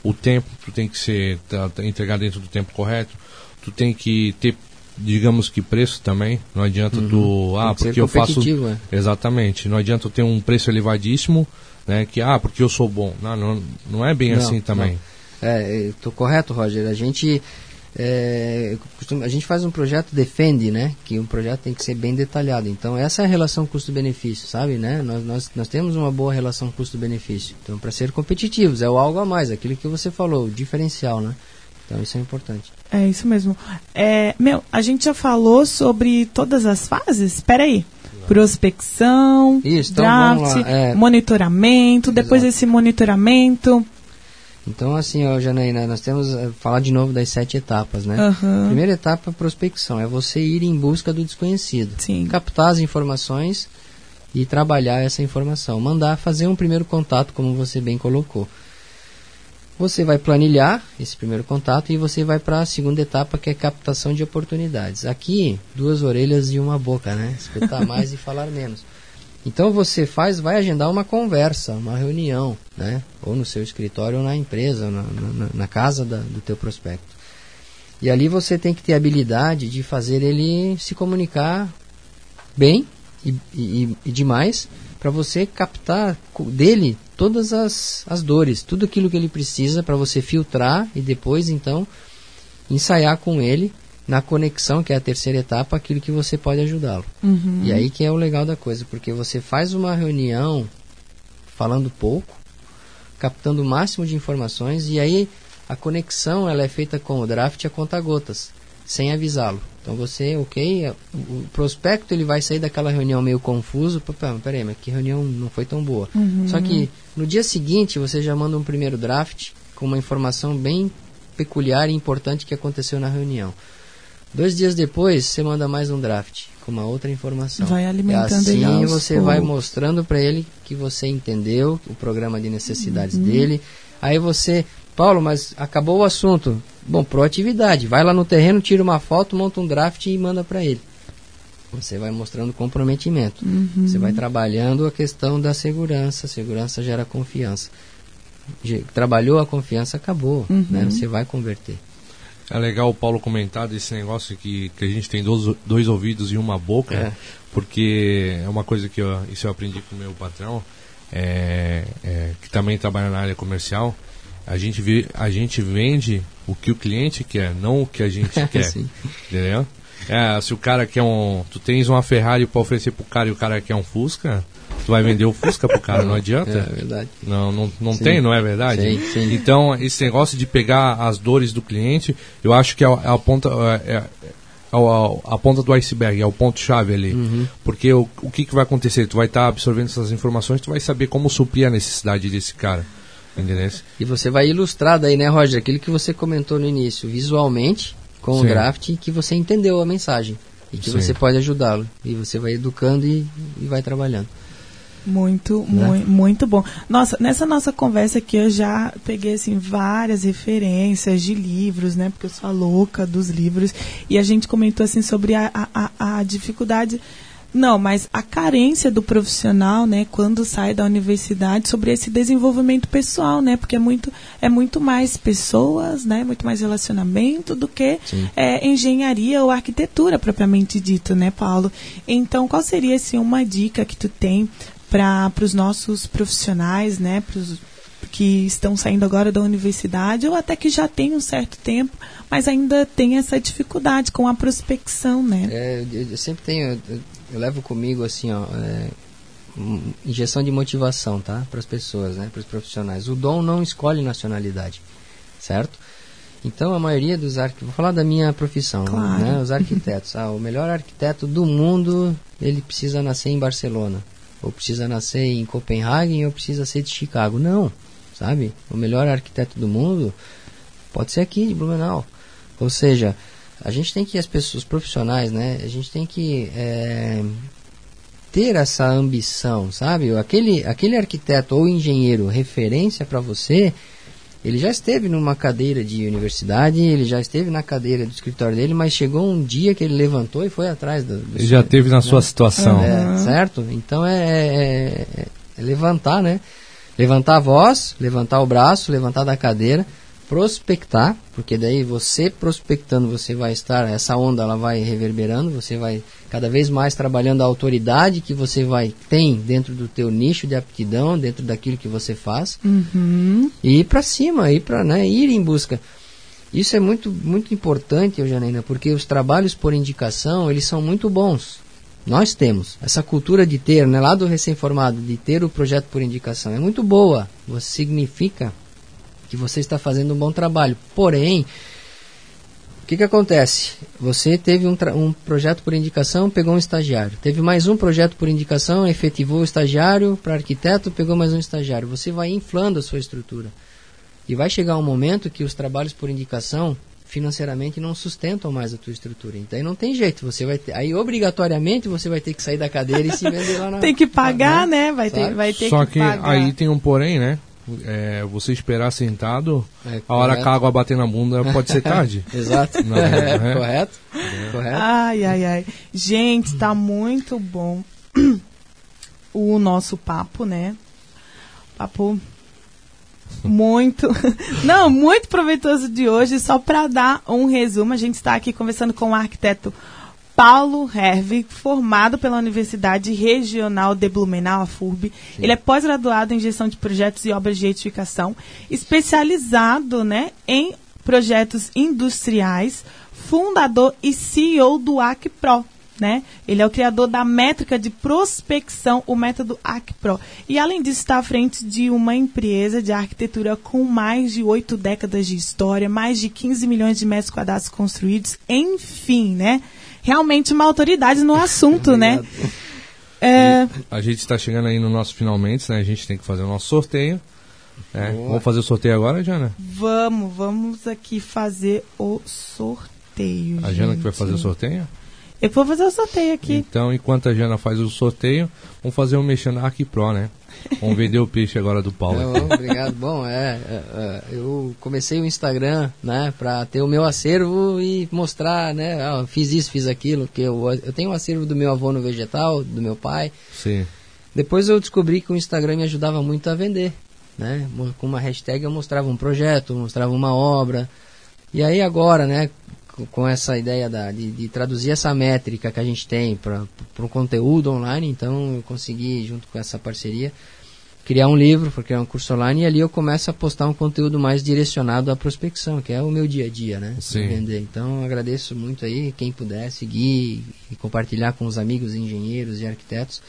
o tempo, tu tem que ser tá, tá, entregar dentro do tempo correto, tu tem que ter, digamos que preço também. Não adianta tu, ah, Uhum. Que ser porque eu faço é. Exatamente. Não adianta eu ter um preço elevadíssimo, né? Que ah, porque eu sou bom. Não, não, não é bem Não, assim também. não. É, eu tô correto, Roger. A gente é, a gente faz um projeto defende, né? Que um projeto tem que ser bem detalhado. Então essa é a relação custo-benefício, sabe, né? Nós, nós, nós temos uma boa relação custo-benefício. Então para ser competitivos é o algo a mais, aquilo que você falou, o diferencial, né? Então isso é importante. É isso mesmo. É, meu, a gente já falou sobre todas as fases? Espera aí. Prospecção, Isso, então draft, é. monitoramento, depois Exato. desse monitoramento. Então assim, ó, Janaína, nós temos eh, falar de novo das sete etapas, né? Aham. Primeira etapa, prospecção, é você ir em busca do desconhecido. Sim. Captar as informações e trabalhar essa informação. Mandar fazer um primeiro contato, como você bem colocou. Você vai planilhar esse primeiro contato e você vai para a segunda etapa, que é captação de oportunidades. Aqui, duas orelhas e uma boca, né? Escutar mais e falar menos. Então você faz, vai agendar uma conversa, uma reunião, né? Ou no seu escritório ou na empresa, na, na, na casa da- do teu prospecto. E ali você tem que ter habilidade de fazer ele se comunicar bem e, e, e demais para você captar dele todas as, as dores, tudo aquilo que ele precisa para você filtrar e depois então ensaiar com ele na conexão, que é a terceira etapa, aquilo que você pode ajudá-lo. Uhum. E aí que é o legal da coisa, porque você faz uma reunião falando pouco, captando o máximo de informações e aí a conexão ela é feita com o draft a conta gotas, sem avisá-lo. Então você, ok, o o prospecto ele vai sair daquela reunião meio confuso, peraí, mas que reunião não foi tão boa. Só que no dia seguinte você já manda um primeiro draft com uma informação bem peculiar e importante que aconteceu na reunião. Dois dias depois, você manda mais um draft com uma outra informação. Vai alimentando e assim ele você vai mostrando para ele que você entendeu o programa de necessidades Uhum. dele. Aí você, Paulo, mas acabou o assunto. Bom, proatividade. Vai lá no terreno, tira uma foto, monta um draft e manda para ele. Você vai mostrando comprometimento. Uhum. Você vai trabalhando a questão da segurança. Segurança gera confiança. Trabalhou a confiança, acabou. Uhum. Né? Você vai converter. É legal o Paulo comentar desse negócio que, que a gente tem dois, dois ouvidos e uma boca, É. porque é uma coisa que eu, isso eu aprendi com o meu patrão, é, é, que também trabalha na área comercial. A gente, vê, a gente vende o que o cliente quer, não o que a gente quer. Sim. Entendeu? É, se o cara quer um. Tu tens uma Ferrari para oferecer pro cara e o cara quer um Fusca, tu vai vender o Fusca pro cara, não adianta. É verdade. Não, não, não Sim. tem, não é verdade? Sim, sim. Então, esse negócio de pegar as dores do cliente, eu acho que é a, é a ponta. É, é- é o- a ponta do iceberg, é o ponto-chave ali. Uhum. Porque o, o que, que vai acontecer? Tu vai estar absorvendo essas informações, tu vai saber como suprir a necessidade desse cara. E você vai ilustrar daí, né, Roger, aquilo que você comentou no início, visualmente, com o Sim. draft, que você entendeu a mensagem. E que Sim. você pode ajudá-lo. E você vai educando e, e vai trabalhando. Muito, Né? mui- muito bom. Nossa, nessa nossa conversa aqui eu já peguei assim várias referências de livros, né? Porque eu sou a louca dos livros. E a gente comentou assim sobre a, a- a dificuldade. Não, mas a carência do profissional, né, quando sai da universidade, sobre esse desenvolvimento pessoal, né, porque é muito, é muito mais pessoas, né, muito mais relacionamento do que é, engenharia ou arquitetura propriamente dito, né, Paulo? Então, qual seria assim, uma dica que tu tem para os nossos profissionais, né, pros, que estão saindo agora da universidade ou até que já tem um certo tempo, mas ainda tem essa dificuldade com a prospecção, né? É, eu, eu sempre tenho, eu, eu levo comigo assim, ó, é, um- injeção de motivação, tá? Para as pessoas, né? Para os profissionais. O dom não escolhe nacionalidade, certo? Então a maioria dos arquitetos, vou falar da minha profissão, Claro. né? Os arquitetos. Ah, o melhor arquiteto do mundo, ele precisa nascer em Barcelona, ou precisa nascer em Copenhague, ou precisa ser de Chicago. Não, sabe? O melhor arquiteto do mundo pode ser aqui de Blumenau. Ou seja, a gente tem que as pessoas os profissionais, né? A gente tem que é, ter essa ambição, sabe? Aquele aquele arquiteto ou engenheiro referência para você, ele já esteve numa cadeira de universidade, ele já esteve na cadeira do escritório dele, mas chegou um dia que ele levantou e foi atrás do, do Ele já teve na sua situação. é, certo? Então é, é- é- é levantar, né? Levantar a voz, levantar o braço, levantar da cadeira, prospectar, porque daí você prospectando, você vai estar, essa onda ela vai reverberando, você vai cada vez mais trabalhando a autoridade que você vai tem dentro do teu nicho de aptidão, dentro daquilo que você faz, Uhum. e ir para cima, ir para, né, ir em busca. Isso é muito muito importante, Eugênia, porque os trabalhos por indicação, eles são muito bons. Nós temos essa cultura de ter, né, lá do recém-formado, de ter o projeto por indicação. É muito boa. Você significa que você está fazendo um bom trabalho. Porém, o que, que acontece? Você teve um, um projeto por indicação, pegou um estagiário. Teve mais um projeto por indicação, efetivou o estagiário para arquiteto, pegou mais um estagiário. Você vai inflando a sua estrutura. E vai chegar um momento que os trabalhos por indicação financeiramente não sustentam mais a tua estrutura. Então aí não tem jeito, você vai ter, aí obrigatoriamente você vai ter que sair da cadeira e se vender lá na Tem que pagar, né? Vai ter, Sabe? vai ter Só que, que pagar. aí tem um porém, né? É, você esperar sentado, É, a hora que a água bater na bunda pode ser tarde. Exato. Não, é. correto? Correto. Ai, ai, ai. Gente, tá muito bom o nosso papo, né? Papo muito. Não, muito proveitoso de hoje. Só para dar um resumo, a gente está aqui conversando com o arquiteto Paulo Hervig, formado pela Universidade Regional de Blumenau, a FURB. Ele é pós-graduado em gestão de projetos e obras de edificação, especializado né, em projetos industriais, fundador e CEO do ACPRO. Né? Ele é o criador da métrica de prospecção, o método ACPRO. E além disso, está à frente de uma empresa de arquitetura com mais de oito décadas de história, mais de 15 milhões de metros quadrados construídos, enfim, né? Realmente uma autoridade no assunto, né? É, A gente está chegando aí no nosso finalmente, né? A gente tem que fazer o nosso sorteio. né? Vamos fazer o sorteio agora, Jana? vamos, vamos aqui fazer o sorteio. A Jana que vai gente. fazer o sorteio? Eu vou fazer o sorteio aqui. Então, enquanto a Jana faz o sorteio, vamos fazer um mexendo na Arc Pro, né? Vamos vender o peixe agora do Paulo. Não, obrigado. Bom, é, é, é, eu comecei o Instagram, né, para ter o meu acervo e mostrar, né, ah, fiz isso, fiz aquilo, que eu, eu tenho um acervo do meu avô no vegetal, do meu pai. Sim. Depois eu descobri que o Instagram me ajudava muito a vender, né? Com uma hashtag eu mostrava um projeto, mostrava uma obra. E aí agora, né, com- essa ideia da, de, de traduzir essa métrica que a gente tem para um conteúdo online, então eu consegui, junto com essa parceria, criar um livro, criar um curso online, e ali eu começo a postar um conteúdo mais direcionado à prospecção, que é o meu dia a dia, né? Sim. Vender. Então agradeço muito aí, quem puder seguir e compartilhar com os amigos engenheiros e arquitetos,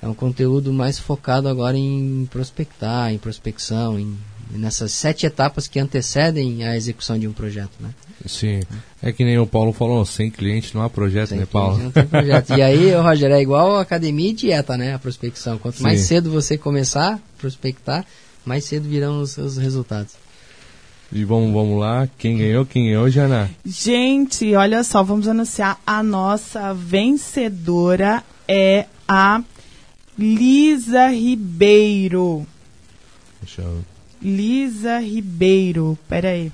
é um conteúdo mais focado agora em prospectar, em prospecção, em, nessas sete etapas que antecedem a execução de um projeto, né? Sim. É que nem o Paulo falou, sem cliente não há projeto, Sem né, Paulo? Não tem projeto. E aí, Roger, é igual a academia e dieta, né? A prospecção. Quanto mais Sim. cedo você começar a prospectar, mais cedo virão os, os resultados. E vamos, vamos lá. Quem ganhou? Quem ganhou, Jana? Gente, olha só, vamos anunciar a nossa vencedora é a Lisa Ribeiro. Deixa eu... Lisa Ribeiro, peraí.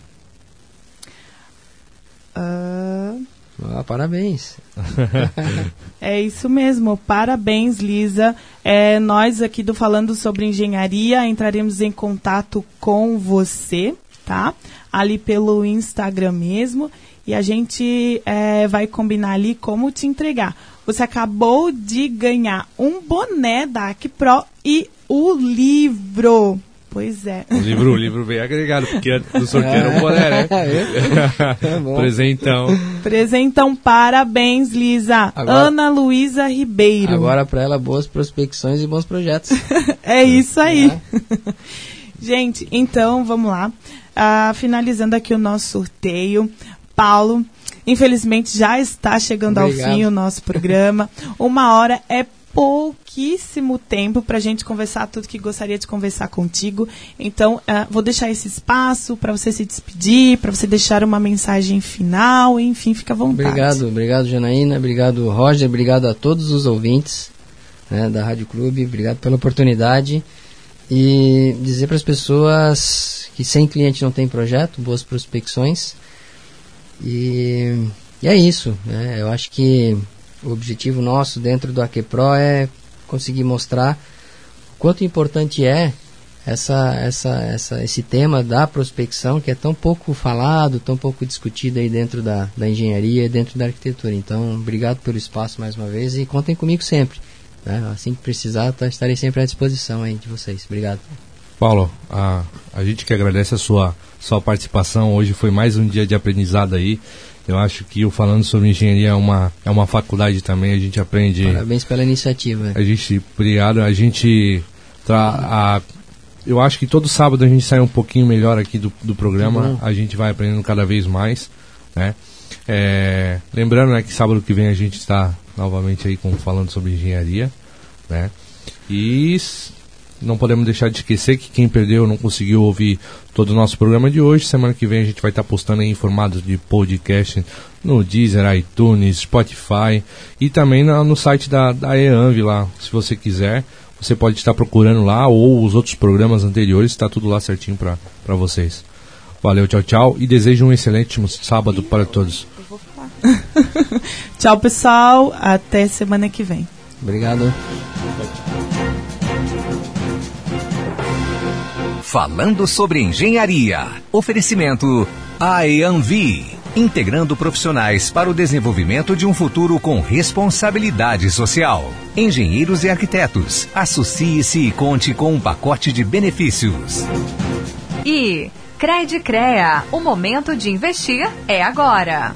Ah, Ah, parabéns. é isso mesmo, parabéns, Lisa. É, nós aqui do Falando sobre Engenharia entraremos em contato com você, tá? Ali pelo Instagram mesmo. E a gente é, vai combinar ali como te entregar. Você acabou de ganhar um boné da Acpro e o livro. Pois é. O livro, o livro veio agregado, porque antes do sorteio era um boné, né? É bom. Presentão. Presentão, parabéns, Lisa. Agora- Ana Luísa Ribeiro. Agora para ela, boas prospecções e bons projetos. É isso aí. Gente, então vamos lá. Ah, finalizando aqui o nosso sorteio. Paulo, infelizmente já está chegando Obrigado. ao fim o nosso programa. Uma hora é pouquíssimo tempo para a gente conversar tudo que gostaria de conversar contigo. Então, ah, vou deixar esse espaço para você se despedir, para você deixar uma mensagem final, enfim, fica à vontade. Obrigado, obrigado Janaína, obrigado Roger, obrigado a todos os ouvintes né, da Rádio Clube, obrigado pela oportunidade e dizer para as pessoas que sem cliente não tem projeto, boas prospecções e, e é isso, né, eu acho que o objetivo nosso dentro do AQPRO é conseguir mostrar o quanto importante é essa, essa, essa, esse tema da prospecção que é tão pouco falado, tão pouco discutido aí dentro da, da engenharia e dentro da arquitetura. Então, obrigado pelo espaço mais uma vez e contem comigo sempre. né? Assim que precisar, tá, estarei sempre à disposição aí de vocês. Obrigado. Paulo, a, a gente que agradece a sua, sua participação. Hoje foi mais um dia de aprendizado aí. Eu acho que o Falando sobre Engenharia é uma, é uma faculdade também. A gente aprende. Parabéns pela iniciativa. A gente, obrigado. A gente. Tra, a, eu acho que todo sábado a gente sai um pouquinho melhor aqui do, do programa. A gente vai aprendendo cada vez mais. Né? É, lembrando né, que sábado que vem a gente está novamente aí com, falando sobre engenharia. Né? E não podemos deixar de esquecer que quem perdeu não conseguiu ouvir todo o nosso programa de hoje. Semana que vem a gente vai estar postando aí informados de podcast no Deezer, iTunes, Spotify e também na- no site da, da EANV lá, se você quiser. Você pode estar procurando lá ou os outros programas anteriores, está tudo lá certinho para vocês. Valeu, tchau, tchau e desejo um excelente sábado para todos. Tchau, pessoal. Até semana que vem. Obrigado. Falando sobre engenharia. Oferecimento AEANVI. Integrando profissionais para o desenvolvimento de um futuro com responsabilidade social. Engenheiros e arquitetos. Associe-se e conte com um pacote de benefícios. E Cred Crea, o momento de investir é agora.